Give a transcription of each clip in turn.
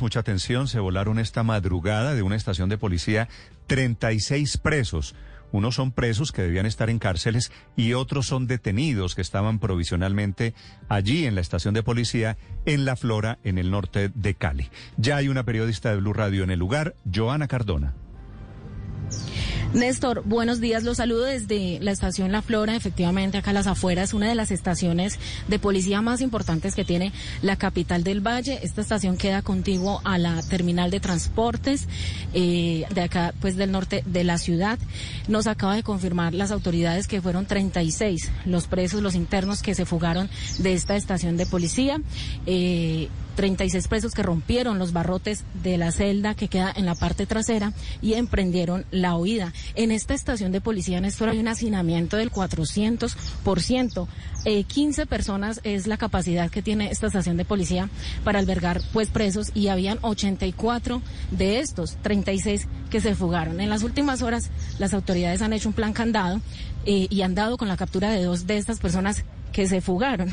Mucha atención, se volaron esta madrugada de una estación de policía 36 presos. Unos son presos que debían estar en cárceles y otros son detenidos que estaban provisionalmente allí en la estación de policía en La Flora, en el norte de Cali. Ya hay una periodista de Blue Radio en el lugar, Joana Cardona. Néstor, buenos días. Los saludo desde la estación La Flora, efectivamente, acá a las afueras, una de las estaciones de policía más importantes que tiene la capital del Valle. Esta estación queda contiguo a la terminal de transportes eh, de acá, pues del norte de la ciudad. Nos acaba de confirmar las autoridades que fueron 36 los presos, los internos que se fugaron de esta estación de policía. Eh, 36 presos que rompieron los barrotes de la celda que queda en la parte trasera y emprendieron la huida. En esta estación de policía, Néstor, hay un hacinamiento del 400%. Eh, 15 personas es la capacidad que tiene esta estación de policía para albergar pues presos y habían 84 de estos, 36 que se fugaron. En las últimas horas las autoridades han hecho un plan candado eh, y han dado con la captura de dos de estas personas que se fugaron.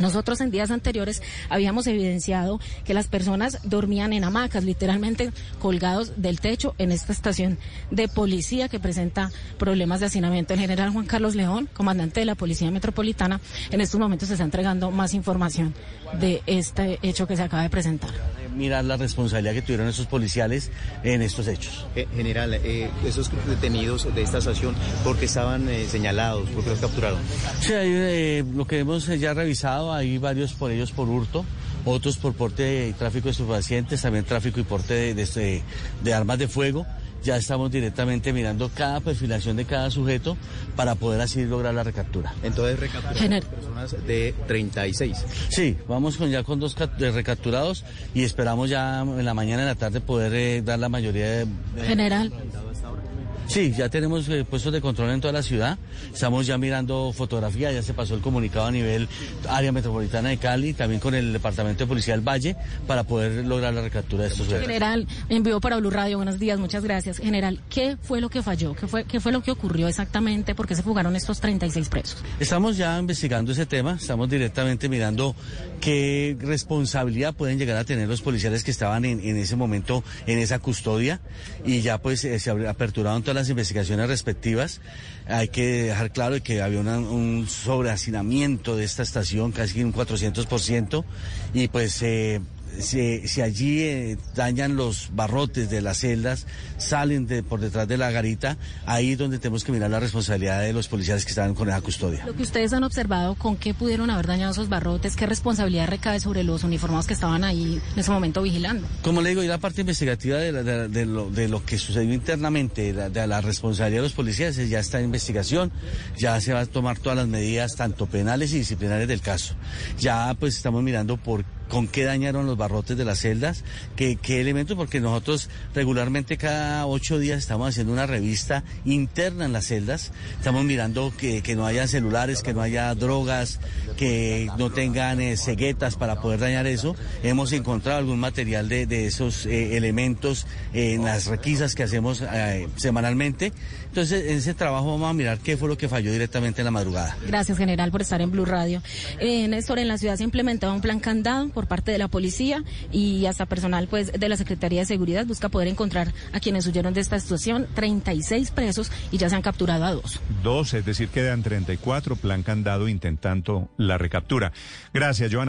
Nosotros en días anteriores habíamos evidenciado que las personas dormían en hamacas, literalmente colgados del techo en esta estación de policía que presenta problemas de hacinamiento. El general Juan Carlos León, comandante de la Policía Metropolitana, en estos momentos se está entregando más información de este hecho que se acaba de presentar. Mirar la responsabilidad que tuvieron esos policiales en estos hechos. Eh, general, eh, esos detenidos de esta estación, ¿por qué estaban eh, señalados? ¿Por qué los capturaron? Sí, hay, eh, lo que hemos ya revisado, hay varios por ellos por hurto, otros por porte y tráfico de estupefacientes, también tráfico y porte de, de, de armas de fuego ya estamos directamente mirando cada perfilación de cada sujeto para poder así lograr la recaptura. Entonces recapturaron personas de 36. Sí, vamos con ya con dos recapturados y esperamos ya en la mañana y en la tarde poder eh, dar la mayoría de... General. Sí, ya tenemos eh, puestos de control en toda la ciudad. Estamos ya mirando fotografía, ya se pasó el comunicado a nivel área metropolitana de Cali, también con el Departamento de Policía del Valle, para poder lograr la recaptura de estos. General, envío para Blue Radio, buenos días, muchas gracias. General, ¿qué fue lo que falló? ¿Qué fue, qué fue lo que ocurrió exactamente? ¿Por qué se fugaron estos 36 presos? Estamos ya investigando ese tema, estamos directamente mirando qué responsabilidad pueden llegar a tener los policiales que estaban en, en ese momento en esa custodia y ya pues eh, se aperturaron todas las investigaciones respectivas. Hay que dejar claro que había una, un sobrehacinamiento de esta estación, casi un 400%, y pues eh, si, si, allí eh, dañan los barrotes de las celdas, salen de, por detrás de la garita, ahí es donde tenemos que mirar la responsabilidad de los policías que estaban con esa custodia. Lo que ustedes han observado, ¿con qué pudieron haber dañado esos barrotes? ¿Qué responsabilidad recae sobre los uniformados que estaban ahí en ese momento vigilando? Como le digo, y la parte investigativa de, la, de, de, lo, de, lo, que sucedió internamente, de, la responsabilidad de los policías, ya está en investigación, ya se va a tomar todas las medidas, tanto penales y disciplinarias del caso. Ya pues estamos mirando por con qué dañaron los barrotes de las celdas, qué, elementos, porque nosotros regularmente cada ocho días estamos haciendo una revista interna en las celdas, estamos mirando que, no haya celulares, que no haya drogas, que no tengan eh, ceguetas para poder dañar eso. Hemos encontrado algún material de, esos eh, elementos eh, en las requisas que hacemos eh, semanalmente. Entonces, en ese trabajo vamos a mirar qué fue lo que falló directamente en la madrugada. Gracias, general, por estar en Blue Radio. Néstor, en la ciudad se ha implementado un plan candado por parte de la policía y hasta personal pues de la Secretaría de Seguridad busca poder encontrar a quienes huyeron de esta situación, 36 presos y ya se han capturado a dos. Dos, es decir, quedan 34, plan candado intentando la recaptura. Gracias, Joana.